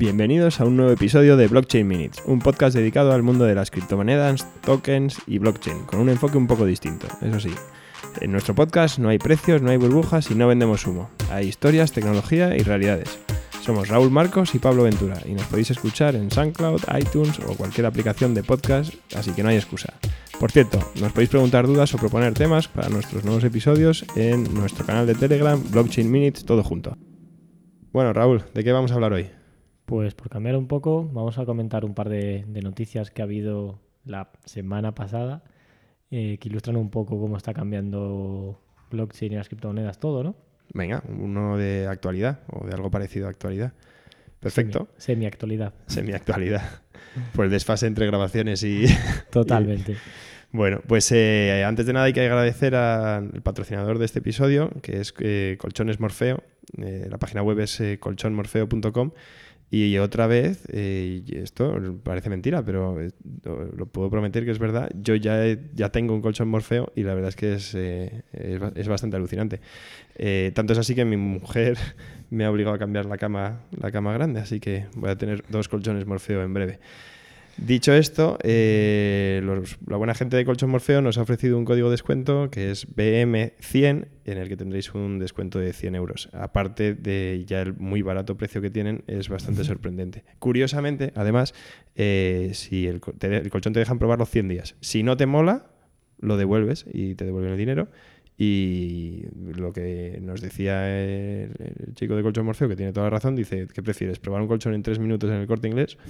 Bienvenidos a un nuevo episodio de Blockchain Minutes, un podcast dedicado al mundo de las criptomonedas, tokens y blockchain, con un enfoque un poco distinto, eso sí. En nuestro podcast no hay precios, no hay burbujas y no vendemos humo. Hay historias, tecnología y realidades. Somos Raúl Marcos y Pablo Ventura y nos podéis escuchar en SoundCloud, iTunes o cualquier aplicación de podcast, así que no hay excusa. Por cierto, nos podéis preguntar dudas o proponer temas para nuestros nuevos episodios en nuestro canal de Telegram, Blockchain Minutes, todo junto. Bueno, Raúl, ¿de qué vamos a hablar hoy? Pues por cambiar un poco, vamos a comentar un par de, de noticias que ha habido la semana pasada eh, que ilustran un poco cómo está cambiando blockchain y las criptomonedas, todo, ¿no? Venga, uno de actualidad o de algo parecido a actualidad. Perfecto. Semi-actualidad. Semi-actualidad. Pues desfase entre grabaciones y... Totalmente. y- Bueno, pues eh, antes de nada hay que agradecer al patrocinador de este episodio, que es eh, Colchones Morfeo. Eh, la página web es colchonmorfeo.com. Y otra vez, eh, y esto parece mentira, pero eh, lo, puedo prometer que es verdad. Yo ya, he- ya tengo un colchón Morfeo y la verdad es que es, eh, es, es bastante alucinante. Eh, tanto es así que mi mujer me ha obligado a cambiar la cama, la cama grande, así que voy a tener dos colchones Morfeo en breve. Dicho esto, eh, los- la buena gente de Colchón Morfeo nos ha ofrecido un código de descuento que es BM100, en el que tendréis un descuento de 100 euros. Aparte de ya el muy barato precio que tienen, es bastante sorprendente. Curiosamente, además, eh, si el, co- te- el colchón te dejan probarlo 100 días. Si no te mola, lo devuelves y te devuelven el dinero. Y lo que nos decía el, el chico de Colchón Morfeo, que tiene toda la razón, dice, ¿qué prefieres? ¿Probar un colchón en tres minutos en el corte inglés?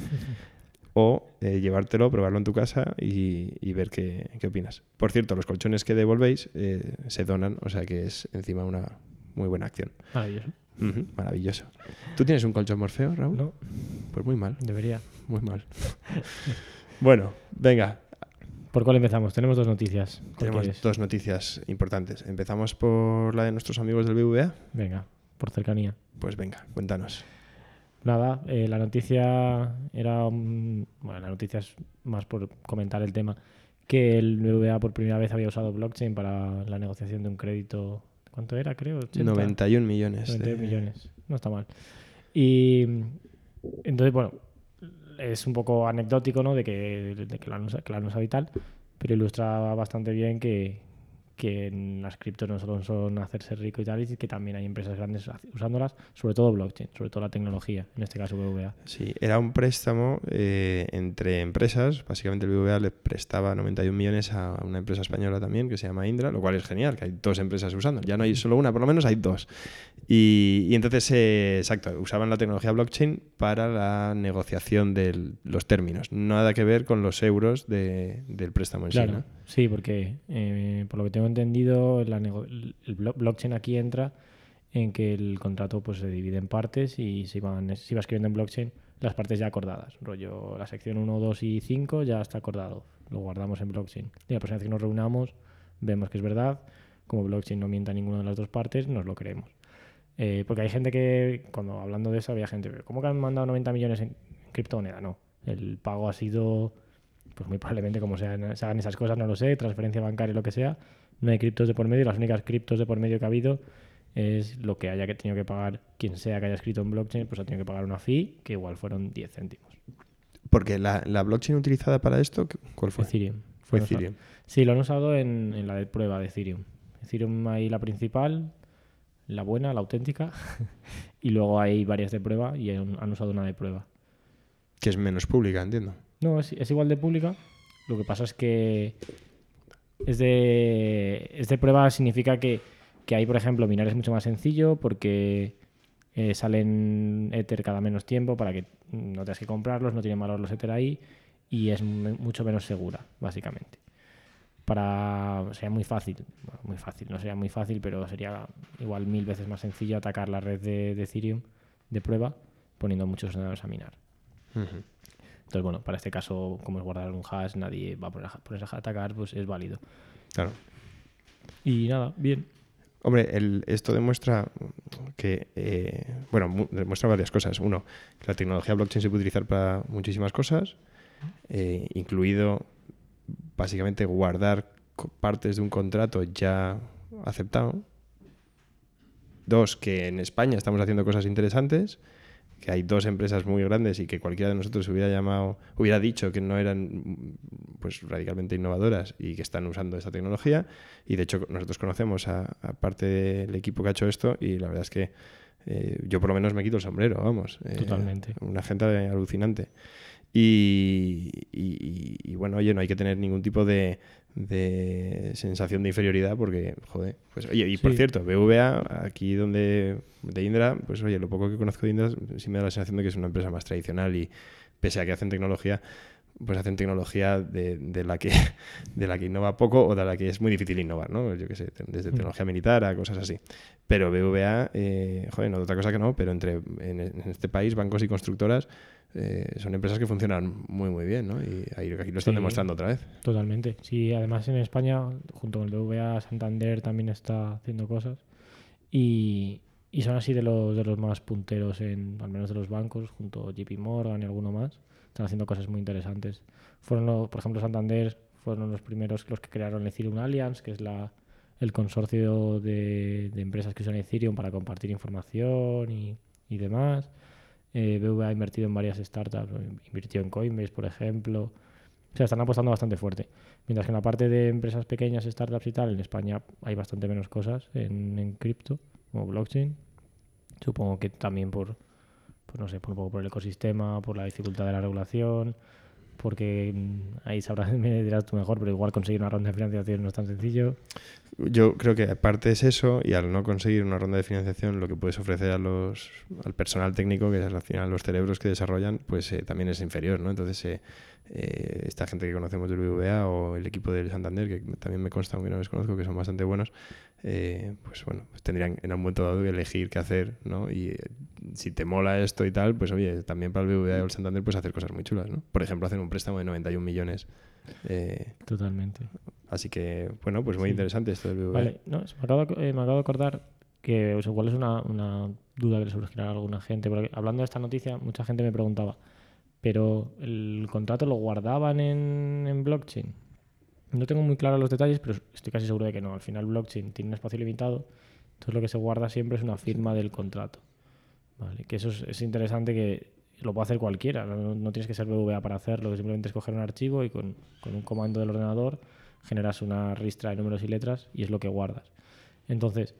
o eh, llevártelo, probarlo en tu casa y, y ver qué, qué opinas. Por cierto, los colchones que devolvéis eh, se donan, o sea que es encima una muy buena acción. Maravilloso. Maravilloso. ¿Tú tienes un colchón Morfeo, Raúl? No, Pues muy mal, debería. muy mal. bueno, venga, ¿Por cuál empezamos? Tenemos dos noticias. ¿Cuál tenemos quieres? dos noticias importantes. Empezamos por la de nuestros amigos del BVA. Venga, por cercanía. Pues venga, cuéntanos. Nada, eh, la noticia era. Bueno, la noticia es más por comentar el tema. Que el BBVA por primera vez había usado blockchain para la negociación de un crédito. ¿Cuánto era, creo? 80. 91 millones. 92 de- millones. No está mal. Y entonces, bueno, es un poco anecdótico, ¿no? De que, de que, lo, han usado, que lo han usado y tal, pero ilustra bastante bien que, que en las criptos no solo son hacerse rico y tal, y que también hay empresas grandes usándolas, sobre todo blockchain, sobre todo la tecnología, en este caso BVA. Sí, era un préstamo eh, entre empresas. Básicamente el BBVA le prestaba 91 millones a una empresa española también que se llama Indra, lo cual es genial, que hay dos empresas usando. Ya no hay solo una, por lo menos hay dos. Y, y entonces, eh, exacto, usaban la tecnología blockchain para la negociación de los términos. Nada que ver con los euros de- del préstamo en Claro, sí. ¿no? sí, porque eh, por lo que tengo entendido, la el blo- blockchain aquí entra en que el contrato pues se divide en partes y se, van, se iba escribiendo en blockchain las partes ya acordadas. Rollo, la sección 1, 2 y 5 ya está acordado. Lo guardamos en blockchain. Y la próxima vez que nos reunamos, vemos que es verdad. Como blockchain no mienta ninguna de las dos partes, nos lo creemos. Eh, porque hay gente que, cuando hablando de eso, había gente, ¿cómo que han mandado 90 millones en criptomoneda? No. El pago ha sido pues muy probablemente como sean, se hagan esas cosas, no lo sé, transferencia bancaria, lo que sea, no hay criptos de por medio, las únicas criptos de por medio que ha habido es lo que haya que tenido que pagar quien sea que haya escrito en blockchain, pues ha tenido que pagar una fee que igual fueron 10 céntimos. Porque la, la blockchain utilizada para esto, ¿cuál fue? Ethereum. Fue Ethereum. Sí, lo han usado en, en la de prueba de Ethereum. Ethereum hay la principal, la buena, la auténtica, y luego hay varias de prueba y han, han usado una de prueba. Que es menos pública, entiendo. No, es, es igual de pública. Lo que pasa es que es de, es de prueba significa que, que ahí, por ejemplo, minar es mucho más sencillo porque eh, salen Ether cada menos tiempo para que no tengas que comprarlos, no tienen valor los Ether ahí y es mu- mucho menos segura, básicamente. Para, sería muy fácil, bueno, muy fácil, no sería muy fácil, pero sería igual mil veces más sencillo atacar la red de, de Ethereum de prueba poniendo muchos ordenadores a minar. Ujú. Entonces, bueno, para este caso, como es guardar un hash, nadie va a poner a, ponerse a atacar, pues es válido. Claro. Y nada, bien. Hombre, el- esto demuestra que, eh, bueno, mu- demuestra varias cosas. Uno, que la tecnología blockchain se puede utilizar para muchísimas cosas, eh, incluido básicamente guardar partes de un contrato ya aceptado. Dos, que en España estamos haciendo cosas interesantes. Que hay dos empresas muy grandes y que cualquiera de nosotros hubiera llamado, hubiera dicho que no eran pues radicalmente innovadoras y que están usando esta tecnología. Y de hecho nosotros conocemos a, parte del equipo que ha hecho esto y la verdad es que eh, yo por lo menos me quito el sombrero, vamos. Eh, Totalmente. Una gente alucinante. Y, y, bueno, oye, no hay que tener ningún tipo de, de sensación de inferioridad porque, joder, pues oye, y por cierto, BVA, aquí donde, de Indra, pues oye, lo poco que conozco de Indra sí me da la sensación de que es una empresa más tradicional y pese a que hacen tecnología, pues hacen tecnología de, de, la que de la que innova poco o de la que es muy difícil innovar, ¿no? Yo qué sé, desde mm. tecnología militar a cosas así. Pero BVA, eh, joder, no otra cosa que no, pero entre en, este país, bancos y constructoras eh, son empresas que funcionan muy muy bien, ¿no? Y ahí, aquí lo están demostrando otra vez. Totalmente. Sí, además en España, junto con el BVA, Santander también está haciendo cosas. Y, y son así de los, de los más punteros, en, al menos de los bancos, junto a JP Morgan y alguno más. Están haciendo cosas muy interesantes. Fueron, por ejemplo, Santander fueron los primeros los que crearon Ethereum Alliance, que es la, el consorcio de, de empresas que usan Ethereum para compartir información y, y demás. Eh, ha invertido en varias startups, invirtió en Coinbase, por ejemplo. O sea, están apostando bastante fuerte. Mientras que en la parte de empresas pequeñas, startups y tal, en España hay bastante menos cosas en, en cripto, como blockchain. Supongo que también por, por, no sé, por un poco por el ecosistema, por la dificultad de la regulación, porque mm, ahí sabrás, me dirás tú mejor, pero igual conseguir una ronda de financiación no es tan sencillo. Yo creo que aparte es eso, y al no conseguir una ronda de financiación, lo que puedes ofrecer a los, al personal técnico, que es al final los cerebros que desarrollan, pues eh, también es inferior, ¿no? Entonces, eh, eh, esta gente que conocemos del BBVA o el equipo del Santander, que también me consta, aunque no les conozco, que son bastante buenos, eh, pues bueno, pues tendrían en un momento dado que elegir qué hacer, ¿no? Y eh, si te mola esto y tal, pues oye, también para el BBVA o el Santander puedes hacer cosas muy chulas, ¿no? Por ejemplo, hacer un préstamo de 91 millones. Totalmente. Así que, bueno, pues muy interesante esto del BBVA. Vale, no, me, acabo, me acabo de acordar que igual es una, una duda que le surgirá a alguna gente, porque hablando de esta noticia, mucha gente me preguntaba, pero el contrato lo guardaban en, en blockchain. No tengo muy claro los detalles, pero estoy casi seguro de que no. Al final blockchain tiene un espacio limitado, entonces lo que se guarda siempre es una firma del contrato. Vale, que eso es, interesante que lo puede hacer cualquiera, no, tienes que ser BVA para hacerlo, simplemente es coger un archivo y con, con, un comando del ordenador generas una ristra de números y letras y es lo que guardas. Entonces,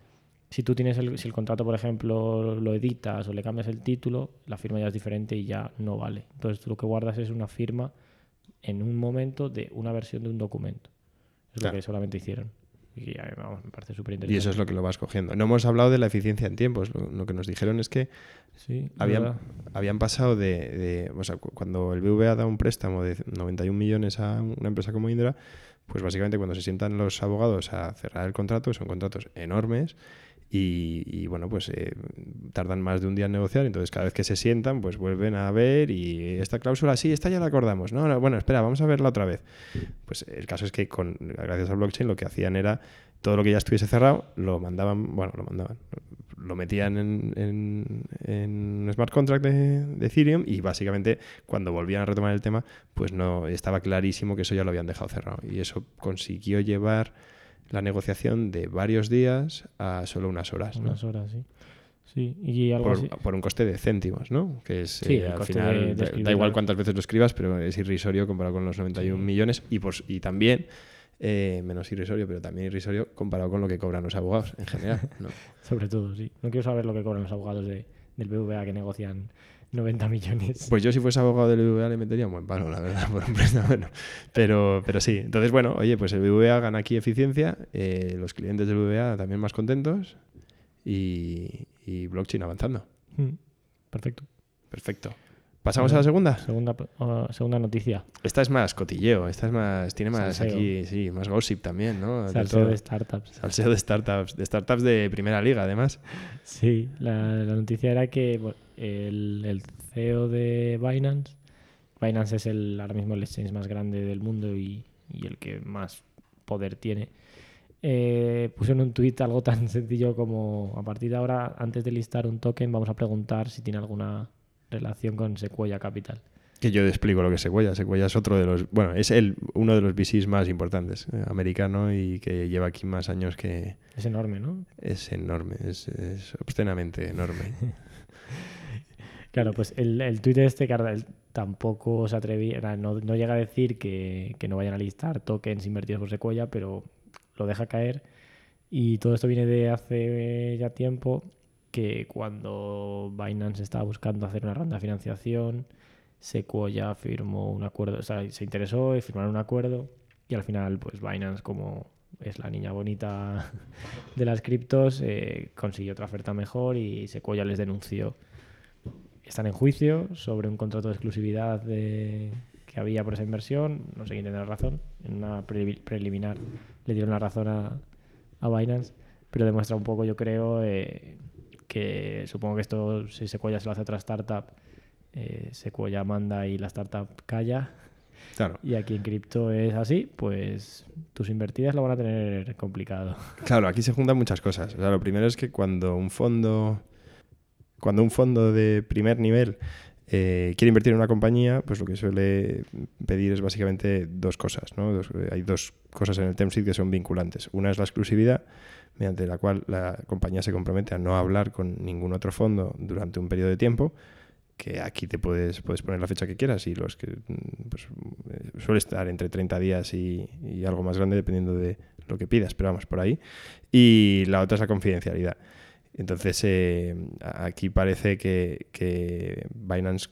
si tú tienes el, si el contrato, por ejemplo, lo editas o le cambias el título, la firma ya es diferente y ya no vale. Entonces tú lo que guardas es una firma en un momento de una versión de un documento. Es lo que solamente hicieron. Y me parece súper interesante. Y eso es lo que lo vas cogiendo. No hemos hablado de la eficiencia en tiempos. Lo, que nos dijeron es que sí, habían, habían pasado de, O sea, cuando el BVA da un préstamo de 91 millones a una empresa como Indra, pues básicamente cuando se sientan los abogados a cerrar el contrato, son contratos enormes y, bueno, pues eh, tardan más de un día en negociar, entonces cada vez que se sientan, pues vuelven a ver y esta cláusula, sí, esta ya la acordamos, no, bueno, espera, vamos a verla otra vez. Pues el caso es que con, gracias al blockchain lo que hacían era todo lo que ya estuviese cerrado, lo mandaban, bueno, lo mandaban, lo metían en, un smart contract de, de, Ethereum y básicamente cuando volvían a retomar el tema, pues no estaba clarísimo que eso ya lo habían dejado cerrado y eso consiguió llevar la negociación de varios días a solo unas horas. Unas horas, sí. Sí, y algo por, así. por, un coste de céntimos, ¿no? Que es, sí, eh, al final, da igual cuántas veces lo escribas, pero es irrisorio comparado con los 91 millones y, por, y también, eh, menos irrisorio, pero también irrisorio comparado con lo que cobran los abogados en general. ¿no? Sobre todo, sí. No quiero saber lo que cobran los abogados de, del BVA que negocian 90 millones. Pues yo si fuese abogado del BBVA le metería un buen palo, la verdad, por un préstamo. Pero, pero sí, entonces bueno, oye, pues el BBVA gana aquí eficiencia, eh, los clientes del BBVA también más contentos y, blockchain avanzando. Mm, perfecto. Perfecto. ¿Pasamos a la segunda? Segunda, segunda noticia. Esta es más cotilleo, esta es más, tiene más aquí, sí, más gossip también, ¿no? Salseo de startups. Salseo de startups, de startups de primera liga, además. Sí, la, la noticia era que el, CEO de Binance, Binance es el, ahora mismo el exchange más grande del mundo y, el que más poder tiene, eh, puso en un tweet algo tan sencillo como a partir de ahora, antes de listar un token, vamos a preguntar si tiene alguna relación con Sequoia Capital. Que yo explico lo que es Sequoia. Sequoia es otro de los, bueno, es el, uno de los VCs más importantes, eh, americano y que lleva aquí más años que... Es enorme, ¿no? Es enorme, es, es obscenamente enorme. Claro, pues el, el tuit de este, que tampoco se atrevía, no, no llega a decir que, que no vayan a listar tokens invertidos por Sequoia, pero lo deja caer. Y todo esto viene de hace ya tiempo que cuando Binance estaba buscando hacer una ronda de financiación, Sequoia firmó un acuerdo, o sea, se interesó y firmaron un acuerdo y al final, pues Binance, como es la niña bonita de las criptos, eh, consiguió otra oferta mejor y Sequoia les denunció. Están en juicio sobre un contrato de exclusividad de, que había por esa inversión, no sé quién tendrá razón, en una preliminar le dieron la razón a, a Binance, pero demuestra un poco, yo creo, eh, que supongo que esto, si Sequoia se lo hace a otra startup, eh, Sequoia manda y la startup calla. Claro. Y aquí en cripto es así, pues tus invertidas lo van a tener complicado. Claro, aquí se juntan muchas cosas. O sea, lo primero es que cuando un fondo, cuando un fondo de primer nivel eh, quiere invertir en una compañía, pues lo que suele pedir es básicamente dos cosas. ¿no? hay dos cosas en el term sheet que son vinculantes. Una es la exclusividad mediante la cual la compañía se compromete a no hablar con ningún otro fondo durante un periodo de tiempo, que aquí te puedes, puedes poner la fecha que quieras y los que pues, eh, suele estar entre 30 días y, algo más grande dependiendo de lo que pidas, pero vamos por ahí. Y la otra es la confidencialidad. Entonces, eh, aquí parece que, que Binance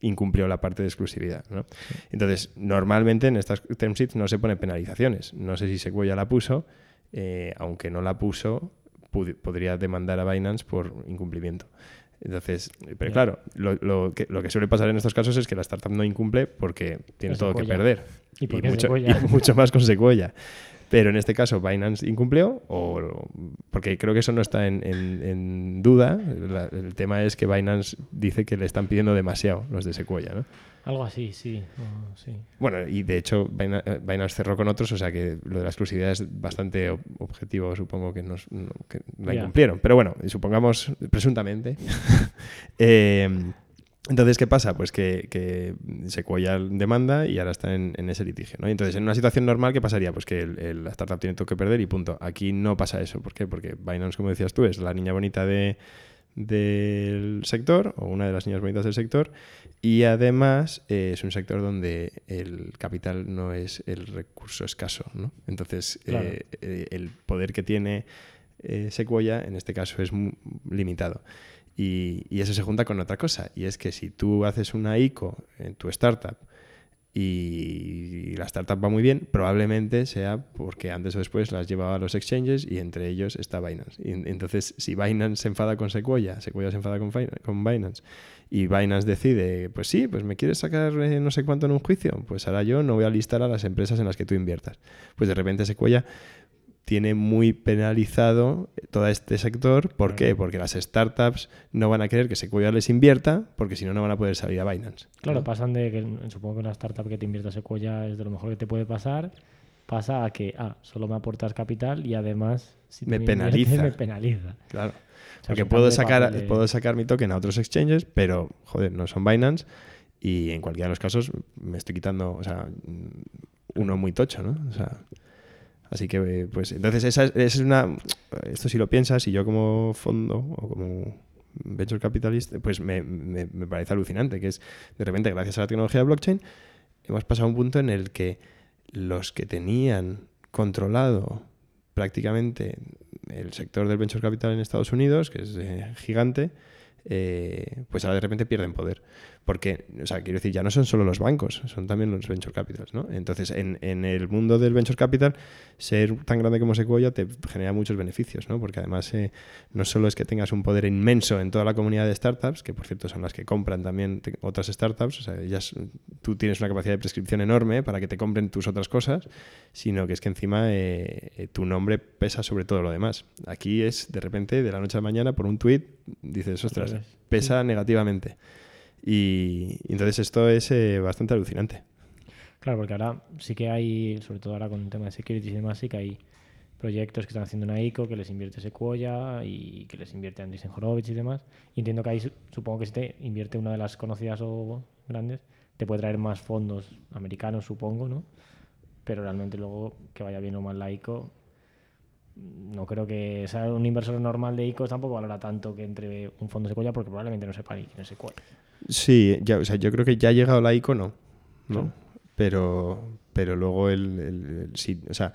incumplió la parte de exclusividad. ¿no? Entonces, normalmente en estas term sheets no se ponen penalizaciones. No sé si Sequoia la puso, eh, aunque no la puso, podría demandar a Binance por incumplimiento. Entonces, pero claro, lo, que, suele pasar en estos casos es que la startup no incumple porque tiene todo que perder. Y, mucho, y, mucho, más con Sequoia. Pero en este caso Binance incumplió, o, porque creo que eso no está en, duda. el tema es que Binance dice que le están pidiendo demasiado los de Sequoia, ¿no? Algo así, sí. Bueno, y de hecho eh, Binance cerró con otros, o sea que lo de la exclusividad es bastante objetivo, supongo que, nos, la incumplieron. Pero bueno, supongamos presuntamente. eh, entonces, ¿qué pasa? Pues que, que Sequoia demanda y ahora está en, ese litigio. ¿no? entonces, en una situación normal, ¿qué pasaría? Pues que la startup tiene todo que perder y punto. Aquí no pasa eso. ¿Por qué? Porque Binance, como decías tú, es la niña bonita de, del sector o una de las niñas bonitas del sector y además eh, es un sector donde el capital no es el recurso escaso. ¿no? Entonces, eh, eh, el poder que tiene Sequoia en este caso es muy limitado. Y, eso se junta con otra cosa, y es que si tú haces una ICO en tu startup y la startup va muy bien, probablemente sea porque antes o después las llevaba a los exchanges y entre ellos está Binance. Y entonces, si Binance se enfada con Sequoia, Sequoia se enfada con, Binance y Binance decide, pues sí, pues me quieres sacar eh, no sé cuánto en un juicio, pues ahora yo no voy a listar a las empresas en las que tú inviertas. Pues de repente Sequoia tiene muy penalizado todo este sector. ¿Por qué? Porque las startups no van a querer que Sequoia les invierta, porque si no, no van a poder salir a Binance. Claro, pasan de que supongo que una startup que te invierta Sequoia es de lo mejor que te puede pasar, pasa a que, ah, solo me aportas capital y además si me, penaliza. me penaliza. Claro. porque puedo sacar, puedo sacar mi token a otros exchanges, pero, joder, no son Binance y en cualquiera de los casos me estoy quitando, o sea, uno muy tocho, ¿no? O sea... Así que, pues, entonces esa, es una... Esto si lo piensas, y yo como fondo o como venture capitalist, pues me, me, parece alucinante, que es, de repente, gracias a la tecnología de blockchain, hemos pasado a un punto en el que los que tenían controlado prácticamente el sector del venture capital en Estados Unidos, que es eh, gigante, eh, pues ahora de repente pierden poder. Porque, o sea, quiero decir, ya no son solo los bancos, son también los venture capitals, ¿no? Entonces, en, en el mundo del venture capital, ser tan grande como Sequoia te genera muchos beneficios, ¿no? Porque además, eh, no solo es que tengas un poder inmenso en toda la comunidad de startups, que por cierto son las que compran también otras startups, o sea, ellas, tú tienes una capacidad de prescripción enorme para que te compren tus otras cosas, sino que es que encima eh, eh, tu nombre pesa sobre todo lo demás. Aquí es, de repente, de la noche a la mañana, por un tweet, dices, ostras, pesa negativamente. Y, entonces esto es eh, bastante alucinante. Claro, porque ahora sí que hay, sobre todo ahora con el tema de security y demás, sí que hay proyectos que están haciendo una ICO, que les invierte Sequoia y que les invierte Andreessen Horowitz y demás. Y entiendo que ahí supongo que si te invierte una de las conocidas o grandes, te puede traer más fondos americanos, supongo, ¿no? Pero realmente luego que vaya bien o mal la ICO, no creo que sea, un inversor normal de ICOs tampoco valora tanto que entre un fondo Sequoia porque probablemente no sepa ni quién es Sequoia. Sí, ya, o sea, yo creo que ya ha llegado la ICO, no. ¿no? Pero, pero luego el, el- el- sí, o sea,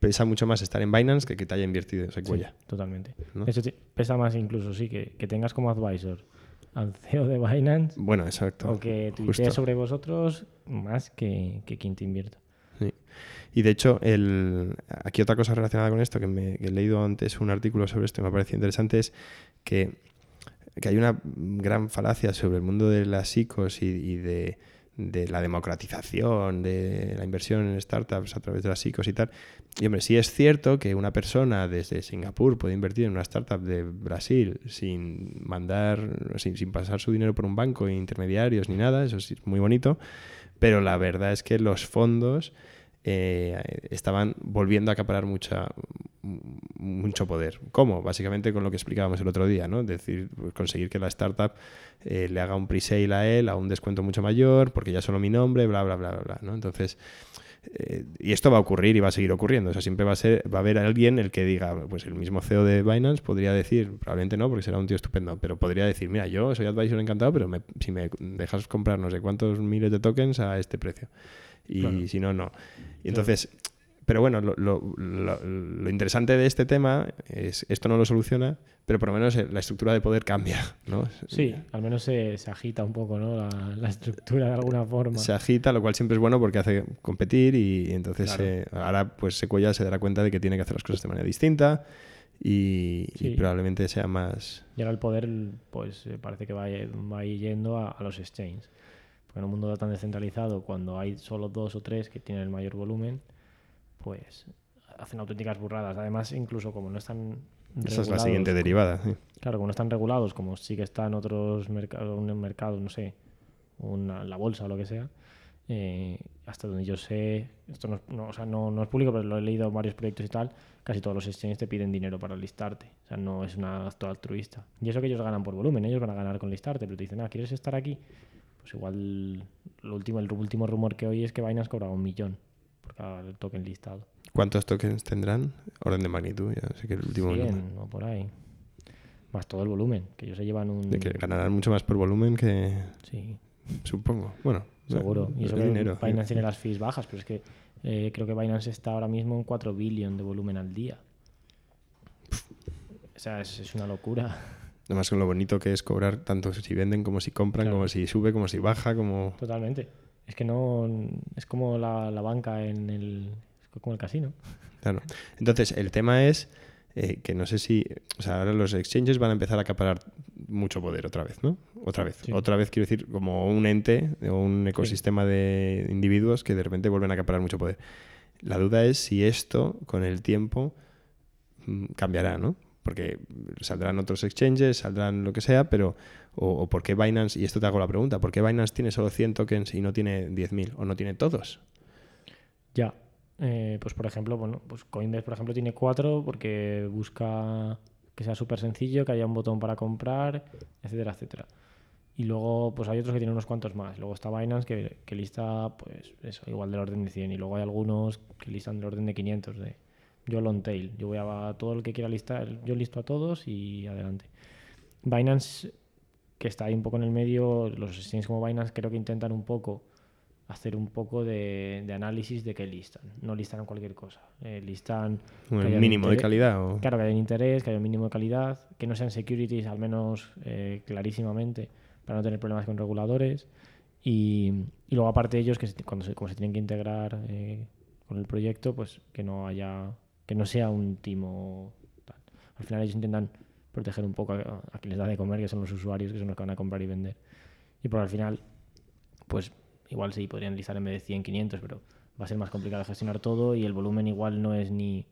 pesa mucho más estar en Binance que que te haya invertido en. Sí, totalmente. sí, pesa más incluso, sí, que, que tengas como advisor al CEO de Binance Bueno, exacto. o que tuitee sobre vosotros más que, que quien te invierta. Sí. Y de hecho, el, aquí otra cosa relacionada con esto, que, me, he leído antes un artículo sobre esto y me ha parecido interesante, es que, que hay una gran falacia sobre el mundo de las ICOs y, y de, de la democratización de la inversión en startups a través de las ICOs y tal. Y hombre, sí es cierto que una persona desde Singapur puede invertir en una startup de Brasil sin mandar, sin, sin pasar su dinero por un banco, intermediarios ni nada, eso sí es muy bonito, pero la verdad es que los fondos eh, estaban volviendo a acaparar mucha, mucho poder. ¿Cómo? Básicamente con lo que explicábamos el otro día, ¿no? Es decir, pues, conseguir que la startup eh, le haga un pre-sale a él a un descuento mucho mayor, porque ya solo mi nombre, bla, bla, bla, bla, bla, ¿no? Entonces, eh, y esto va a ocurrir y va a seguir ocurriendo. O sea, siempre va a ser, va a haber alguien el que diga, pues el mismo CEO de Binance podría decir, probablemente no, porque será un tío estupendo, pero podría decir, mira, yo soy advisor encantado, pero me- si me dejas comprar no sé cuántos miles de tokens a este precio. Y Claro. si no, no. Y entonces, pero bueno, lo, lo- lo- lo interesante de este tema es, esto no lo soluciona, pero por lo menos eh, la estructura de poder cambia, ¿no? Sí, al menos se, se agita un poco ¿no? la, la estructura de alguna forma. se agita, lo cual siempre es bueno porque hace competir y, entonces Claro. eh, ahora pues Sequoia se dará cuenta de que tiene que hacer las cosas de manera distinta y, y Sí. probablemente sea más... Y ahora el poder, pues eh, parece que va, va yendo a, a los exchanges. Porque en un mundo tan descentralizado, cuando hay solo dos o tres que tienen el mayor volumen, pues hacen auténticas burradas. Además, incluso como no están Esa es la siguiente derivada. sí. Claro, como no están regulados, como sí que están otros mercados, un mercado, no sé, una, la bolsa o lo que sea, eh, hasta donde yo sé, esto no, o sea, no, no es público, pero lo he leído en varios proyectos y tal, casi todos los exchanges te piden dinero para listarte. O sea, no es un acto altruista. Y eso que ellos ganan por volumen, ellos van a ganar con listarte, pero te dicen, ah, ¿quieres estar aquí? Pues igual, lo último, el último rumor que hoy es que Binance cobraba un millón por cada token listado. ¿Cuántos tokens tendrán? Orden de magnitud, ya sé que el último... número. 100 o por ahí. Más todo el volumen, que ellos se llevan un... De que ganarán mucho más por volumen que... Sí, Supongo. Bueno, Seguro. Y es eso que dinero. Binance tiene las fees bajas, pero es que eh, creo que Binance está ahora mismo en 4 billion de volumen al día. O sea, es, es una locura. Además con lo bonito que es cobrar tanto si venden como si compran, Claro. como si sube, como si baja, como... Totalmente. Es que no. Es como la, la banca en el. Es como el casino. Claro. Entonces, el tema es eh, que no sé si. O sea, ahora los exchanges van a empezar a acaparar mucho poder otra vez, ¿no? Otra vez. Sí. Otra vez quiero decir, como un ente o un ecosistema de individuos que de repente vuelven a acaparar mucho poder. La duda es si esto, con el tiempo, mm, cambiará, ¿no? Porque saldrán otros exchanges, saldrán lo que sea, pero. O, por qué Binance, y esto te hago la pregunta, ¿por qué Binance tiene solo 100 tokens y no tiene 10.000? ¿O no tiene todos? Ya. Eh, pues por ejemplo, bueno, pues Coinbase, por ejemplo, tiene 4 porque busca que sea súper sencillo, que haya un botón para comprar, etcétera, etcétera. Y luego, pues hay otros que tienen unos cuantos más. Luego está Binance que, que lista, pues eso, igual del orden de 100. Y luego hay algunos que listan del orden de 500. De, yo long tail. Yo voy a todo el que quiera listar, yo listo a todos y adelante. Binance, que está ahí un poco en el medio, los exchanges como Binance creo que intentan un poco hacer un poco de, de análisis de qué listan. No listan cualquier cosa. Eh, listan haya mínimo de calidad. O... Claro, que haya un interés, que haya un mínimo de calidad, que no sean securities, al menos eh, clarísimamente, para no tener problemas con reguladores. Y, y luego, aparte de ellos, que se- cuando se, como se tienen que integrar eh, con el proyecto, pues que no haya, que no sea un timo. tal. Al final, ellos intentan proteger un poco a, a quien les da de comer, que son los usuarios, que son los que van a comprar y vender. Y por al final, pues igual sí, podrían listar en vez de 100, 500, pero va a ser más complicado gestionar todo y el volumen igual no es ni,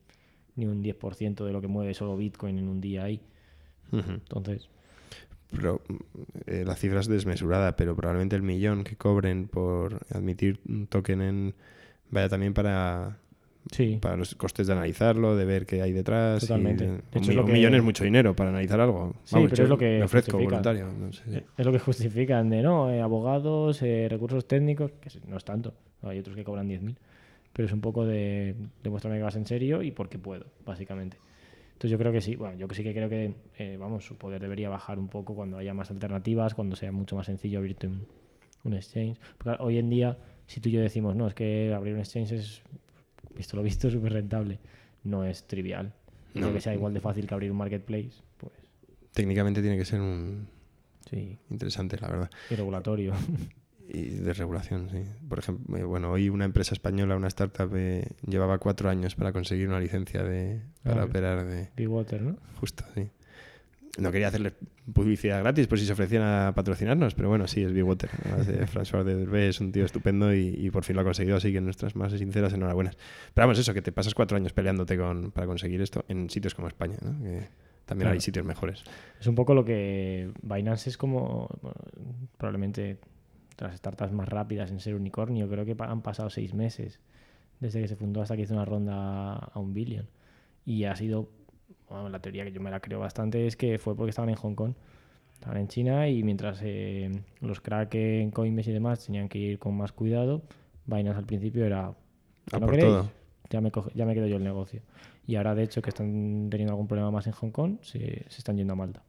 ni un 10% de lo que mueve solo Bitcoin en un día ahí. Entonces, Pero, eh, la cifra es desmesurada, pero probablemente el millón que cobren por admitir un token en vaya también para, sí, para los costes de analizarlo, de ver qué hay detrás. y Totalmente. de- un, hecho, es mi- lo un que- millón es mucho dinero para analizar algo. Sí, Vamos, pero es lo que me ofrezco justifica. voluntario. no sé. eh, es lo que justifican de no, Eh, abogados, eh, recursos técnicos, que no es tanto, hay otros que cobran 10.000, pero es un poco de demuéstrame que vas en serio y porque puedo, básicamente. Entonces yo creo que sí, bueno, yo sí que creo que, eh, vamos, su poder debería bajar un poco cuando haya más alternativas, cuando sea mucho más sencillo abrirte un, un exchange. Porque hoy en día, si tú y yo decimos, no, es que abrir un exchange es, visto lo visto, súper rentable, no es trivial. No. Que sea igual de fácil que abrir un marketplace, pues Técnicamente tiene que ser un sí, interesante, la verdad. y regulatorio. Y de regulación, sí. Por ejemplo, eh, bueno, hoy una empresa española, una startup, eh, llevaba cuatro años para conseguir una licencia de, para Ah. operar de... Big Water, ¿no? Justo, sí. No quería hacerles publicidad gratis por si se ofrecían a patrocinarnos, pero bueno, sí, es Big Water. Además de François de Derbez es un tío estupendo y, y por fin lo ha conseguido, así que nuestras más sinceras enhorabuenas. Pero vamos, eso, que te pasas cuatro años peleándote con, para conseguir esto en sitios como España, ¿no? Que también Claro. hay sitios mejores. Es un poco lo que Binance es como bueno, probablemente de las startups más rápidas en ser unicornio. Creo que han pasado seis meses desde que se fundó hasta que hizo una ronda a un billón. Y ha sido, bueno, la teoría que yo me la creo bastante es que fue porque estaban en Hong Kong. Estaban en China y mientras eh, los crack en Coinbase y demás tenían que ir con más cuidado, Binance al principio era... ¿que A no queréis? Ya me, coge- ya me quedo yo el negocio. Y ahora, de hecho, que están teniendo algún problema más en Hong Kong, se, se están yendo a Malta.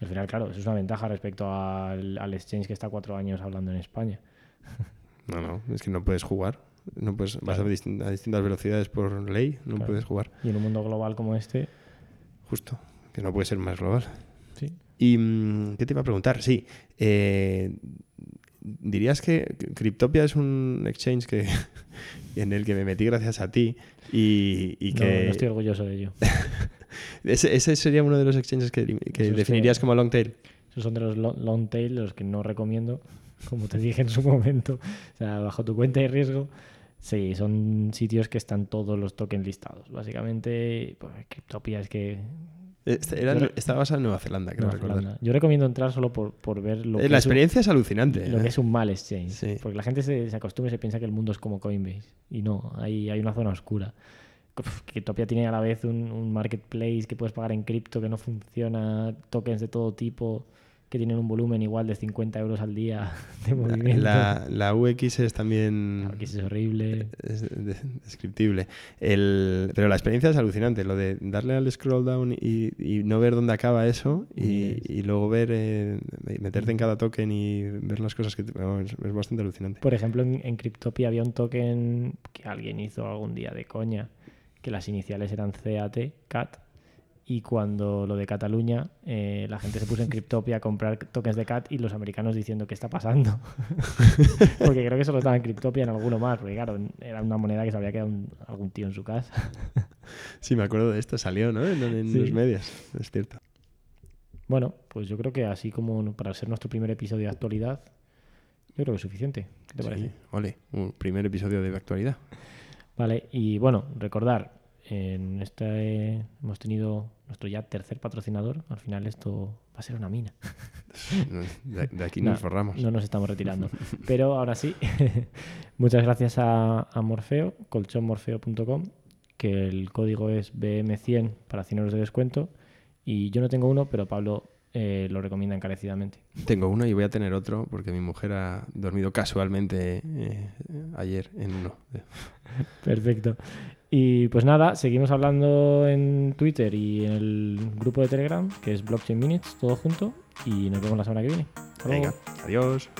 Y al final, claro, eso es una ventaja respecto al, al exchange que está cuatro años hablando en España. No, no, es que no puedes jugar. No puedes, Vas a, Claro. a distintas velocidades por ley, no Claro. puedes jugar. Y en un mundo global como este, Justo, que no puede ser más global. sí. ¿Y mm, qué te iba a preguntar? Sí, eh, ¿dirías que Cryptopia es un exchange que, en el que me metí gracias a ti y, y No, que no estoy orgulloso de ello. ese, ese sería uno de los exchanges que, que definirías como long tail? Esos son de los lo- long tail, los que no recomiendo, como te dije en su momento. O sea, bajo tu cuenta de riesgo, sí, son sitios que están todos los tokens listados. Básicamente, pues, Cryptopia es que Este era- Yo re- estaba basado en Nueva Zelanda, creo Nueva recordar. Zelanda. Yo recomiendo entrar solo por, por ver lo Eh, que La es un- experiencia es alucinante. lo ¿eh? que es un mal exchange. Sí. Porque la gente se, se acostumbra y se piensa que el mundo es como Coinbase. Y no, hay, hay una zona oscura. Que Topia tiene a la vez un, un marketplace que puedes pagar en cripto que no funciona, tokens de todo tipo que tienen un volumen igual de 50 euros al día de movimiento. La, la UX es también Aquí es horrible. es de- descriptible. El, pero la experiencia es alucinante, lo de darle al scroll down y, y no ver dónde acaba eso y, Yes. y luego ver, eh, meterte en cada token y ver las cosas que... es bastante alucinante. Por ejemplo, en, en Cryptopia había un token que alguien hizo algún día de coña, que las iniciales eran CAT, CAT, y cuando lo de Cataluña, eh, la gente se puso en Cryptopia a comprar tokens de CAT y los americanos diciendo qué está pasando. porque creo que solo estaba en Cryptopia en alguno más, porque claro, era una moneda que se había quedado un- algún tío en su casa. Sí, me acuerdo de esto, salió, ¿no? En, en Sí. los medios, es cierto. Bueno, pues yo creo que así como para ser nuestro primer episodio de actualidad, yo creo que es suficiente. ¿Qué te Sí, parece? ole, un primer episodio de actualidad. Vale, y bueno, recordar, en este hemos tenido nuestro ya tercer patrocinador. Al final esto va a ser una mina. De, de aquí No, nos forramos. No nos estamos retirando. Pero ahora sí, muchas gracias a, a Morfeo, colchonmorfeo.com, que el código es BM100 para 100 euros de descuento. Y yo no tengo uno, pero Pablo eh, lo recomienda encarecidamente. Tengo uno y voy a tener otro porque mi mujer ha dormido casualmente eh, ayer en uno. Perfecto. Y pues nada, seguimos hablando en Twitter y en el grupo de Telegram, que es Blockchain Minutes, todo junto. Y nos vemos la semana que viene. Hasta luego. Venga, adiós.